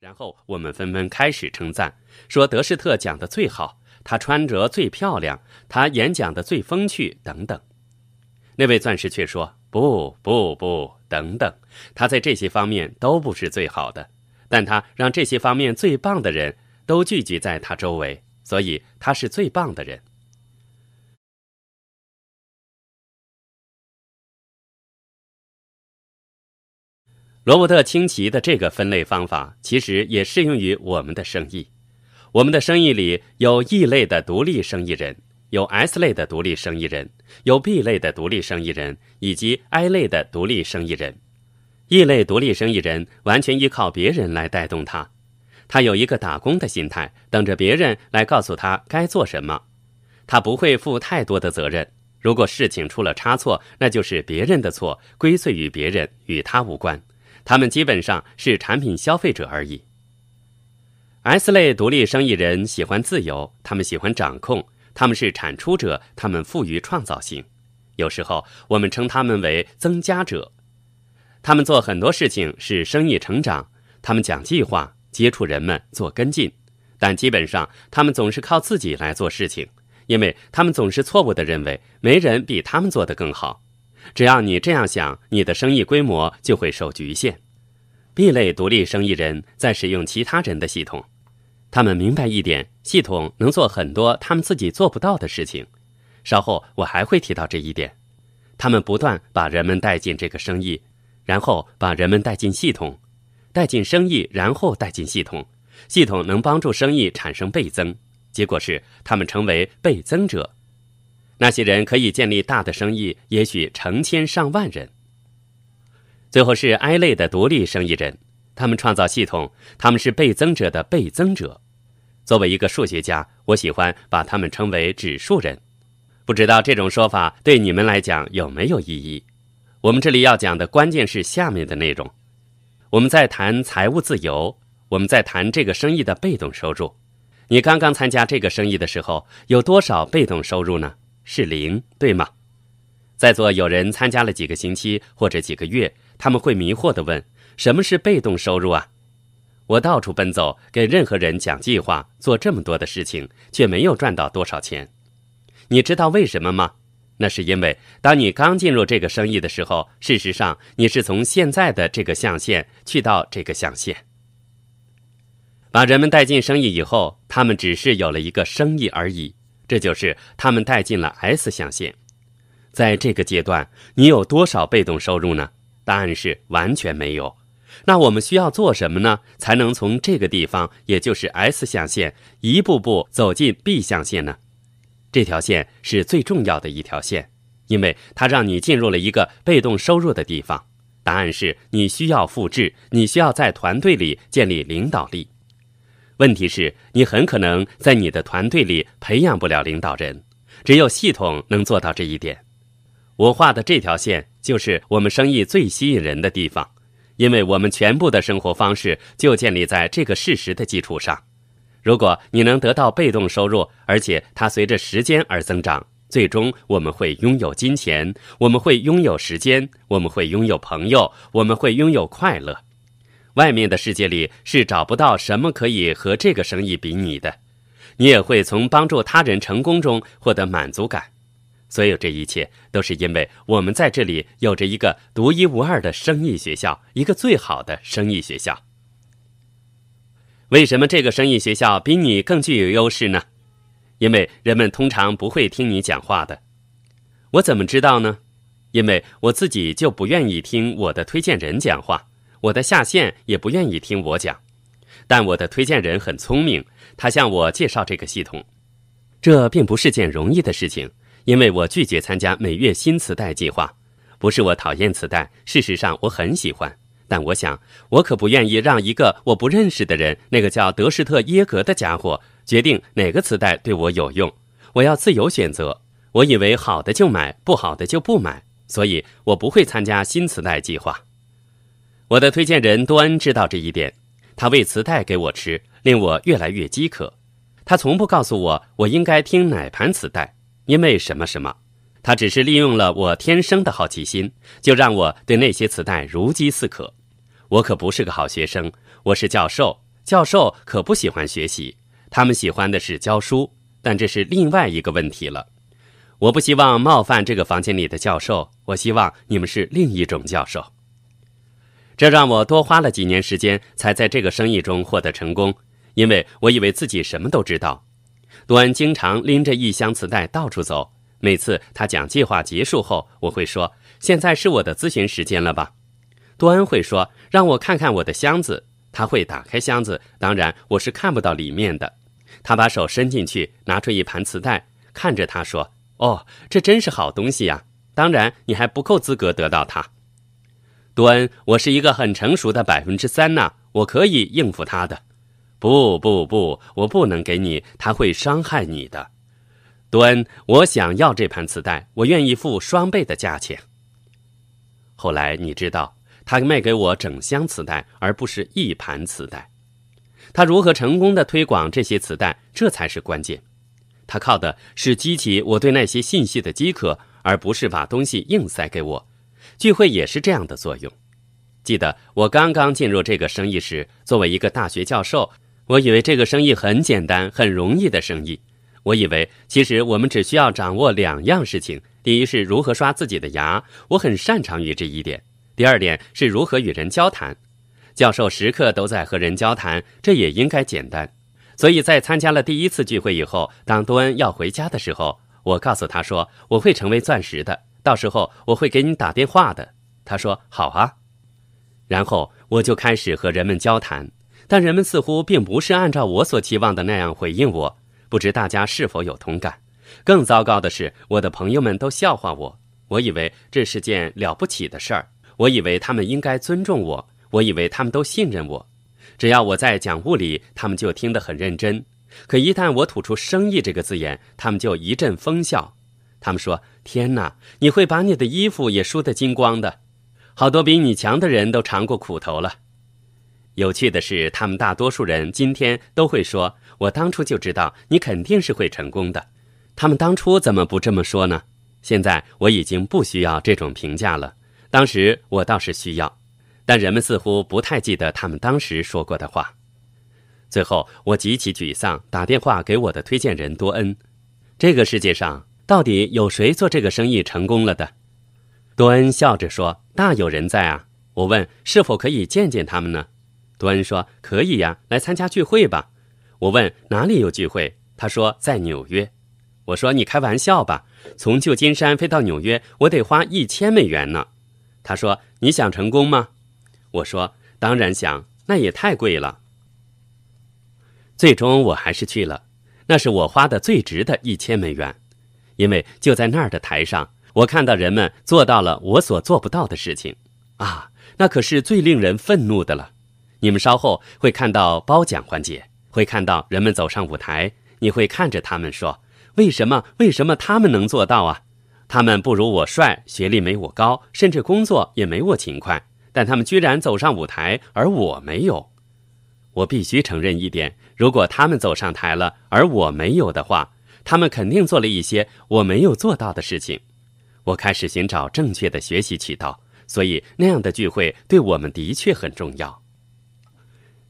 然后我们纷纷开始称赞，说德士特讲的最好，他穿着最漂亮，他演讲的最风趣，等等。那位钻石却说：“不不不，等等，他在这些方面都不是最好的，但他让这些方面最棒的人都聚集在他周围，所以他是最棒的人。”罗伯特清崎的这个分类方法，其实也适用于我们的生意。我们的生意里有 E 类的独立生意人，有 S 类的独立生意人，有 B 类的独立生意人，以及 I 类的独立生意人。E 类独立生意人完全依靠别人来带动他，他有一个打工的心态，等着别人来告诉他该做什么。他不会负太多的责任，如果事情出了差错，那就是别人的错，归罪于别人，与他无关。他们基本上是产品消费者而已。S 类独立生意人喜欢自由，他们喜欢掌控，他们是产出者，他们富于创造性。有时候我们称他们为增加者。他们做很多事情是生意成长，他们讲计划，接触人们，做跟进，但基本上他们总是靠自己来做事情，因为他们总是错误的认为没人比他们做得更好。只要你这样想，你的生意规模就会受局限。B 类独立生意人在使用其他人的系统，他们明白一点：系统能做很多他们自己做不到的事情。稍后我还会提到这一点。他们不断把人们带进这个生意，然后把人们带进系统，带进生意，然后带进系统。系统能帮助生意产生倍增，结果是他们成为倍增者。那些人可以建立大的生意，也许成千上万人。最后是 I 类的独立生意人，他们创造系统，他们是倍增者的倍增者。作为一个数学家，我喜欢把他们称为指数人。不知道这种说法对你们来讲有没有意义？我们这里要讲的关键是下面的内容。我们在谈财务自由，我们在谈这个生意的被动收入。你刚刚参加这个生意的时候，有多少被动收入呢？是零，对吗？在座有人参加了几个星期或者几个月，他们会迷惑地问：“什么是被动收入啊？”我到处奔走，给任何人讲计划，做这么多的事情，却没有赚到多少钱。你知道为什么吗？那是因为当你刚进入这个生意的时候，事实上你是从现在的这个象限去到这个象限。把人们带进生意以后，他们只是有了一个生意而已。这就是他们带进了 S 象限，在这个阶段，你有多少被动收入呢？答案是完全没有。那我们需要做什么呢？才能从这个地方，也就是 S 象限，一步步走进 B 象限呢？这条线是最重要的一条线，因为它让你进入了一个被动收入的地方。答案是你需要复制，你需要在团队里建立领导力。问题是，你很可能在你的团队里培养不了领导人，只有系统能做到这一点。我画的这条线就是我们生意最吸引人的地方，因为我们全部的生活方式就建立在这个事实的基础上。如果你能得到被动收入，而且它随着时间而增长，最终我们会拥有金钱，我们会拥有时间，我们会拥有朋友，我们会拥有快乐。外面的世界里是找不到什么可以和这个生意比拟的，你也会从帮助他人成功中获得满足感。所有这一切都是因为我们在这里有着一个独一无二的生意学校，一个最好的生意学校。为什么这个生意学校比你更具有优势呢？因为人们通常不会听你讲话的。我怎么知道呢？因为我自己就不愿意听我的推荐人讲话。我的下线也不愿意听我讲，但我的推荐人很聪明，他向我介绍这个系统。这并不是件容易的事情，因为我拒绝参加每月新磁带计划。不是我讨厌磁带，事实上我很喜欢。但我想，我可不愿意让一个我不认识的人，那个叫德士特耶格的家伙，决定哪个磁带对我有用。我要自由选择。我以为好的就买，不好的就不买，所以我不会参加新磁带计划。我的推荐人多恩知道这一点，他喂磁带给我吃，令我越来越饥渴。他从不告诉我我应该听哪盘磁带，因为什么什么。他只是利用了我天生的好奇心，就让我对那些磁带如饥似渴。我可不是个好学生，我是教授，教授可不喜欢学习，他们喜欢的是教书，但这是另外一个问题了。我不希望冒犯这个房间里的教授，我希望你们是另一种教授。这让我多花了几年时间才在这个生意中获得成功，因为我以为自己什么都知道。多恩经常拎着一箱磁带到处走，每次他讲计划结束后，我会说：“现在是我的咨询时间了吧？”多恩会说：“让我看看我的箱子。”他会打开箱子，当然我是看不到里面的。他把手伸进去，拿出一盘磁带，看着他说。哦，这真是好东西呀！当然，你还不够资格得到它。多恩，我是一个很成熟的百分之三呢，我可以应付他的。不不不，我不能给你，他会伤害你的。多恩，我想要这盘磁带，我愿意付双倍的价钱。后来你知道，他卖给我整箱磁带，而不是一盘磁带。他如何成功的推广这些磁带，这才是关键。他靠的是激起我对那些信息的饥渴，而不是把东西硬塞给我。聚会也是这样的作用。记得我刚刚进入这个生意时，作为一个大学教授，我以为这个生意很简单、很容易的生意。我以为其实我们只需要掌握两样事情：第一是如何刷自己的牙，我很擅长于这一点；第二点是如何与人交谈。教授时刻都在和人交谈，这也应该简单。所以在参加了第一次聚会以后，当多恩要回家的时候，我告诉他说我会成为钻石的，到时候我会给你打电话的。他说好啊，然后我就开始和人们交谈，但人们似乎并不是按照我所期望的那样回应我。不知大家是否有同感？更糟糕的是，我的朋友们都笑话我。我以为这是件了不起的事儿，我以为他们应该尊重我，我以为他们都信任我。只要我在讲物理，他们就听得很认真；可一旦我吐出“生意”这个字眼，他们就一阵疯笑。他们说：“天哪，你会把你的衣服也输得精光的，好多比你强的人都尝过苦头了。”有趣的是，他们大多数人今天都会说：“我当初就知道你肯定是会成功的。”他们当初怎么不这么说呢？现在我已经不需要这种评价了，当时我倒是需要。但人们似乎不太记得他们当时说过的话。最后，我极其沮丧，打电话给我的推荐人多恩。这个世界上到底有谁做这个生意成功了的？多恩笑着说：“大有人在啊！”我问：“是否可以见见他们呢？”多恩说：“可以呀，来参加聚会吧。”我问：“哪里有聚会？”他说：“在纽约。”我说：“你开玩笑吧？从旧金山飞到纽约，我得花一千美元呢。”他说：“你想成功吗？”我说：“当然想，那也太贵了。”最终我还是去了，那是我花的最值的一千美元，因为就在那儿的台上，我看到人们做到了我所做不到的事情，啊，那可是最令人愤怒的了。你们稍后会看到褒奖环节，会看到人们走上舞台，你会看着他们说：“为什么？为什么他们能做到啊？他们不如我帅，学历没我高，甚至工作也没我勤快。”但他们居然走上舞台，而我没有。我必须承认一点：如果他们走上台了，而我没有的话，他们肯定做了一些我没有做到的事情。我开始寻找正确的学习渠道，所以那样的聚会对我们的确很重要。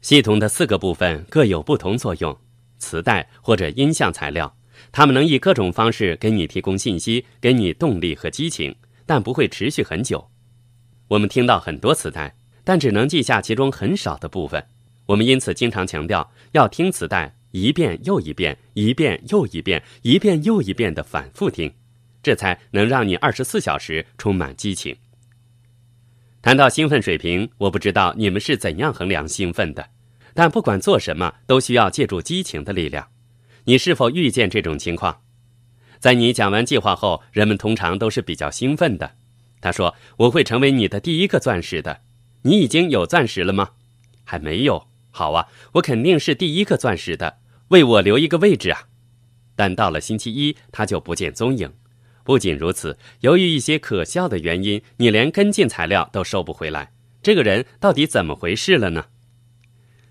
系统的四个部分各有不同作用：磁带或者音像材料，它们能以各种方式给你提供信息，给你动力和激情，但不会持续很久。我们听到很多磁带，但只能记下其中很少的部分。我们因此经常强调要听磁带一遍又一遍，一遍又一遍，一遍又一遍的反复听，这才能让你二十四小时充满激情。谈到兴奋水平，我不知道你们是怎样衡量兴奋的，但不管做什么，都需要借助激情的力量。你是否遇见这种情况？在你讲完计划后，人们通常都是比较兴奋的。他说：“我会成为你的第一个钻石的。你已经有钻石了吗？还没有。好啊，我肯定是第一个钻石的。为我留一个位置啊！但到了星期一，他就不见踪影。不仅如此，由于一些可笑的原因，你连跟进材料都收不回来。这个人到底怎么回事了呢？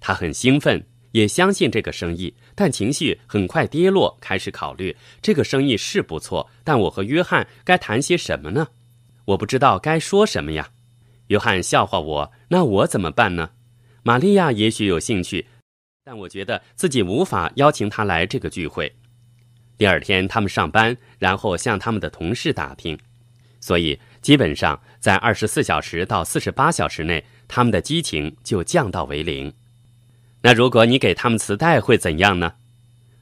他很兴奋，也相信这个生意，但情绪很快跌落，开始考虑这个生意是不错，但我和约翰该谈些什么呢？”我不知道该说什么呀，约翰笑话我，那我怎么办呢？玛利亚也许有兴趣，但我觉得自己无法邀请他来这个聚会。第二天，他们上班，然后向他们的同事打听，所以基本上在二十四小时到四十八小时内，他们的激情就降到为零。那如果你给他们磁带会怎样呢？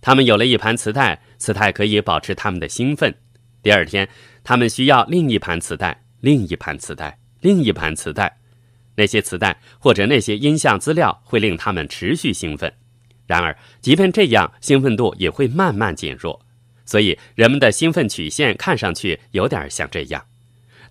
他们有了一盘磁带，磁带可以保持他们的兴奋。第二天，他们需要另一盘磁带，另一盘磁带，另一盘磁带。那些磁带或者那些音像资料会令他们持续兴奋。然而，即便这样，兴奋度也会慢慢减弱。所以，人们的兴奋曲线看上去有点像这样：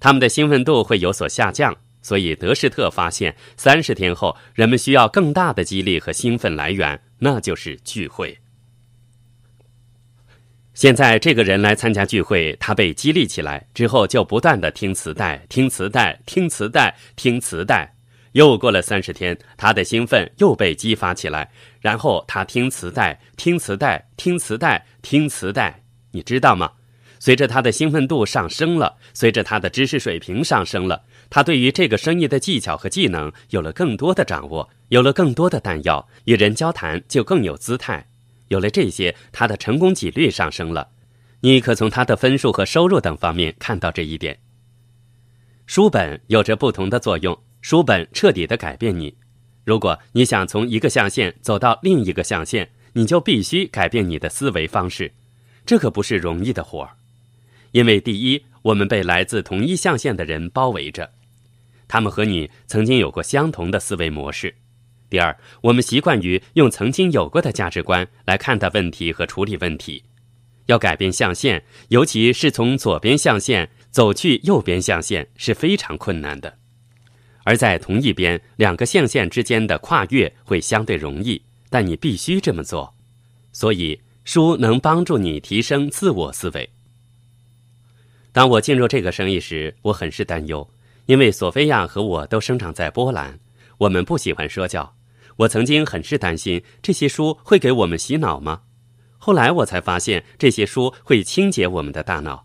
他们的兴奋度会有所下降。所以，德士特发现，三十天后，人们需要更大的激励和兴奋来源，那就是聚会。现在，这个人来参加聚会，他被激励起来之后，就不断的听磁带、听磁带、听磁带、听磁带。又过了三十天，他的兴奋又被激发起来，然后他听磁带、听磁带、听磁带、听磁带。你知道吗？随着他的兴奋度上升了，随着他的知识水平上升了，他对于这个生意的技巧和技能有了更多的掌握，有了更多的弹药，与人交谈就更有姿态。有了这些，他的成功几率上升了。你可从他的分数和收入等方面看到这一点。书本有着不同的作用，书本彻底的改变你。如果你想从一个象限走到另一个象限，你就必须改变你的思维方式。这可不是容易的活儿，因为第一，我们被来自同一象限的人包围着，他们和你曾经有过相同的思维模式。第二，我们习惯于用曾经有过的价值观来看待问题和处理问题。要改变象限，尤其是从左边象限走去右边象限，是非常困难的。而在同一边，两个象限之间的跨越会相对容易，但你必须这么做。所以，书能帮助你提升自我思维。当我进入这个生意时，我很是担忧，因为索菲亚和我都生长在波兰，我们不喜欢说教。我曾经很是担心这些书会给我们洗脑吗？后来我才发现，这些书会清洁我们的大脑。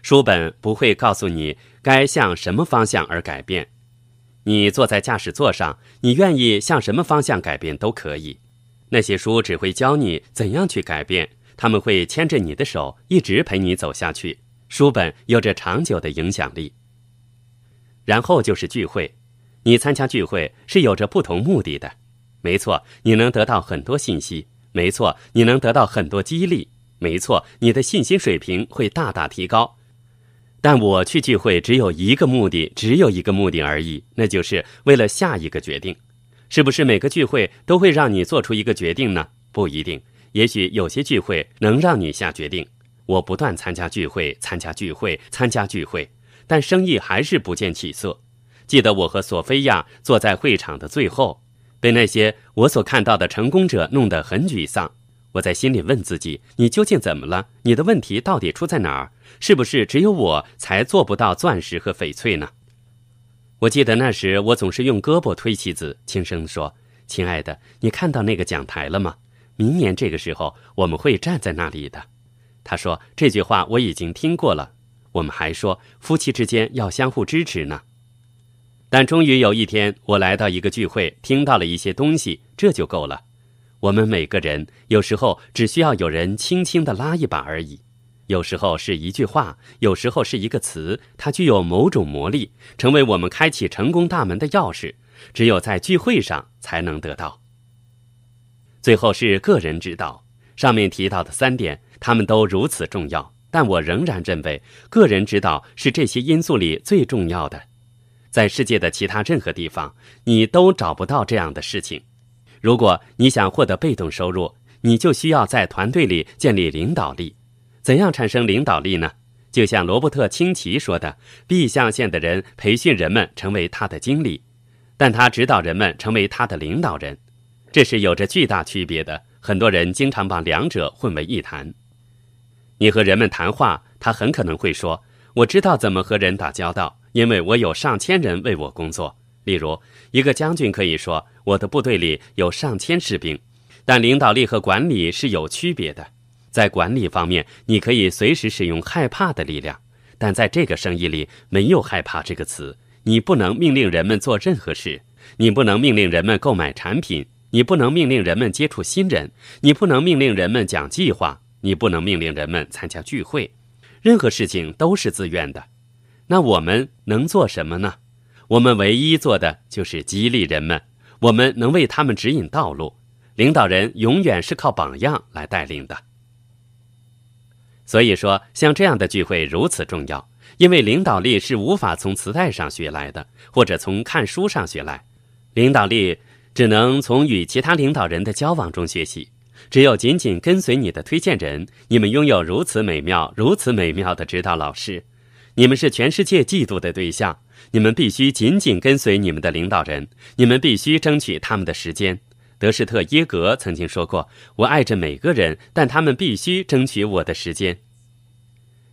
书本不会告诉你该向什么方向而改变。你坐在驾驶座上，你愿意向什么方向改变都可以。那些书只会教你怎样去改变，他们会牵着你的手，一直陪你走下去。书本有着长久的影响力。然后就是聚会，你参加聚会是有着不同目的的。没错，你能得到很多信息。没错，你能得到很多激励。没错，你的信心水平会大大提高。但我去聚会只有一个目的，只有一个目的而已，那就是为了下一个决定。是不是每个聚会都会让你做出一个决定呢？不一定。也许有些聚会能让你下决定。我不断参加聚会，参加聚会，参加聚会，但生意还是不见起色。记得我和索菲亚坐在会场的最后。被那些我所看到的成功者弄得很沮丧，我在心里问自己：你究竟怎么了？你的问题到底出在哪儿？是不是只有我才做不到钻石和翡翠呢？我记得那时我总是用胳膊推妻子，轻声说：“亲爱的，你看到那个讲台了吗？明年这个时候我们会站在那里的。”他说：“这句话我已经听过了。”我们还说夫妻之间要相互支持呢。但终于有一天，我来到一个聚会，听到了一些东西，这就够了。我们每个人有时候只需要有人轻轻的拉一把而已，有时候是一句话，有时候是一个词，它具有某种魔力，成为我们开启成功大门的钥匙。只有在聚会上才能得到。最后是个人指导，上面提到的三点，他们都如此重要，但我仍然认为个人指导是这些因素里最重要的。在世界的其他任何地方，你都找不到这样的事情。如果你想获得被动收入，你就需要在团队里建立领导力。怎样产生领导力呢？就像罗伯特清崎说的：“B 象限的人培训人们成为他的经理，但他指导人们成为他的领导人。这是有着巨大区别的。很多人经常把两者混为一谈。你和人们谈话，他很可能会说：‘我知道怎么和人打交道。’”因为我有上千人为我工作，例如一个将军可以说我的部队里有上千士兵，但领导力和管理是有区别的。在管理方面，你可以随时使用害怕的力量，但在这个生意里没有害怕这个词。你不能命令人们做任何事，你不能命令人们购买产品，你不能命令人们接触新人，你不能命令人们讲计划，你不能命令人们参加聚会，任何事情都是自愿的。那我们能做什么呢？我们唯一做的就是激励人们，我们能为他们指引道路。领导人永远是靠榜样来带领的。所以说，像这样的聚会如此重要，因为领导力是无法从磁带上学来的，或者从看书上学来。领导力只能从与其他领导人的交往中学习。只有紧紧跟随你的推荐人，你们拥有如此美妙、如此美妙的指导老师。你们是全世界嫉妒的对象。你们必须紧紧跟随你们的领导人，你们必须争取他们的时间。德施特耶格曾经说过：“我爱着每个人，但他们必须争取我的时间。”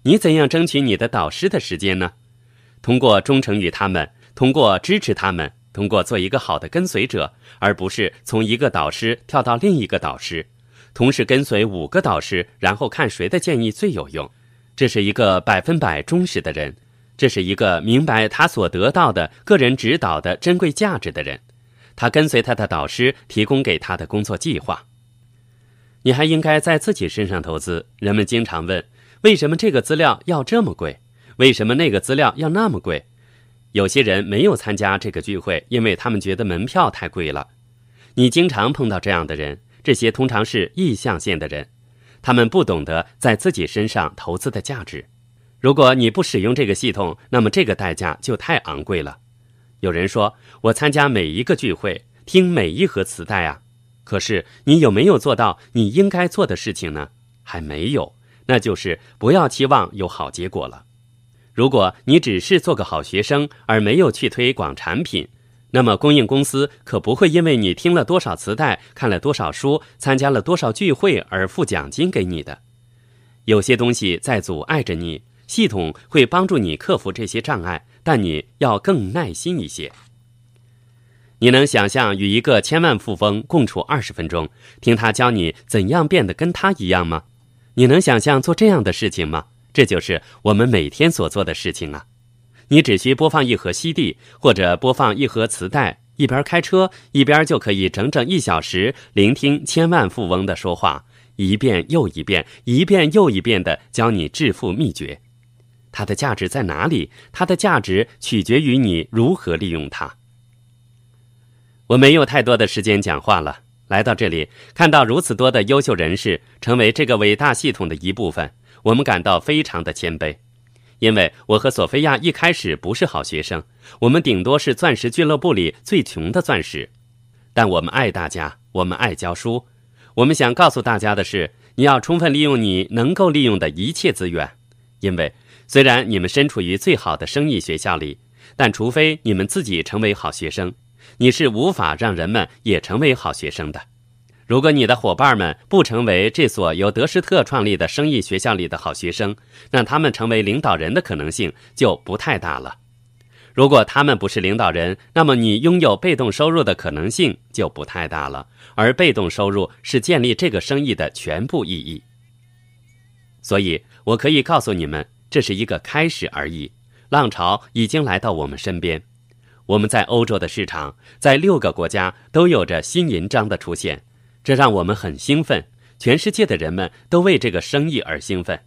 你怎样争取你的导师的时间呢？通过忠诚于他们，通过支持他们，通过做一个好的跟随者，而不是从一个导师跳到另一个导师，同时跟随五个导师，然后看谁的建议最有用。这是一个百分百忠实的人，这是一个明白他所得到的个人指导的珍贵价值的人。他跟随他的导师提供给他的工作计划。你还应该在自己身上投资。人们经常问：为什么这个资料要这么贵？为什么那个资料要那么贵？有些人没有参加这个聚会，因为他们觉得门票太贵了。你经常碰到这样的人，这些通常是意向线的人，他们不懂得在自己身上投资的价值。如果你不使用这个系统，那么这个代价就太昂贵了。有人说：“我参加每一个聚会，听每一盒磁带啊。”可是你有没有做到你应该做的事情呢？还没有，那就是不要期望有好结果了。如果你只是做个好学生，而没有去推广产品，那么供应公司可不会因为你听了多少磁带、看了多少书、参加了多少聚会而付奖金给你的。有些东西在阻碍着你，系统会帮助你克服这些障碍。但你要更耐心一些。你能想象与一个千万富翁共处二十分钟，听他教你怎样变得跟他一样吗？你能想象做这样的事情吗？这就是我们每天所做的事情啊！你只需播放一盒 CD 或者播放一盒磁带，一边开车一边就可以整整一小时聆听千万富翁的说话，一遍又一遍，一遍又一遍的教你致富秘诀。它的价值在哪里？它的价值取决于你如何利用它。我没有太多的时间讲话了。来到这里，看到如此多的优秀人士成为这个伟大系统的一部分，我们感到非常的谦卑。因为我和索菲亚一开始不是好学生，我们顶多是钻石俱乐部里最穷的钻石。但我们爱大家，我们爱教书。我们想告诉大家的是，你要充分利用你能够利用的一切资源，因为。虽然你们身处于最好的生意学校里，但除非你们自己成为好学生，你是无法让人们也成为好学生的。如果你的伙伴们不成为这所由德施特创立的生意学校里的好学生，让他们成为领导人的可能性就不太大了。如果他们不是领导人，那么你拥有被动收入的可能性就不太大了。而被动收入是建立这个生意的全部意义。所以我可以告诉你们。这是一个开始而已，浪潮已经来到我们身边。我们在欧洲的市场，在六个国家都有着新银章的出现，这让我们很兴奋。全世界的人们都为这个生意而兴奋，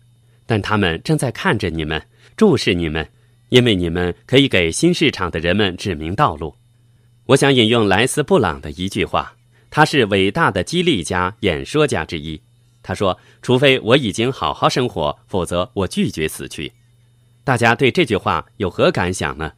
但他们正在看着你们，注视你们，因为你们可以给新市场的人们指明道路。我想引用莱斯·布朗的一句话，他是伟大的激励家、演说家之一。他说：“除非我已经好好生活，否则我拒绝死去。”大家对这句话有何感想呢？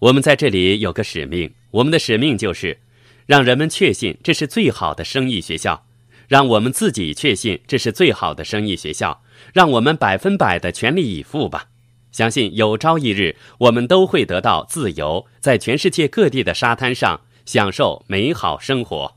我们在这里有个使命，我们的使命就是让人们确信这是最好的生意学校，让我们自己确信这是最好的生意学校，让我们百分百的全力以赴吧。相信有朝一日，我们都会得到自由，在全世界各地的沙滩上享受美好生活。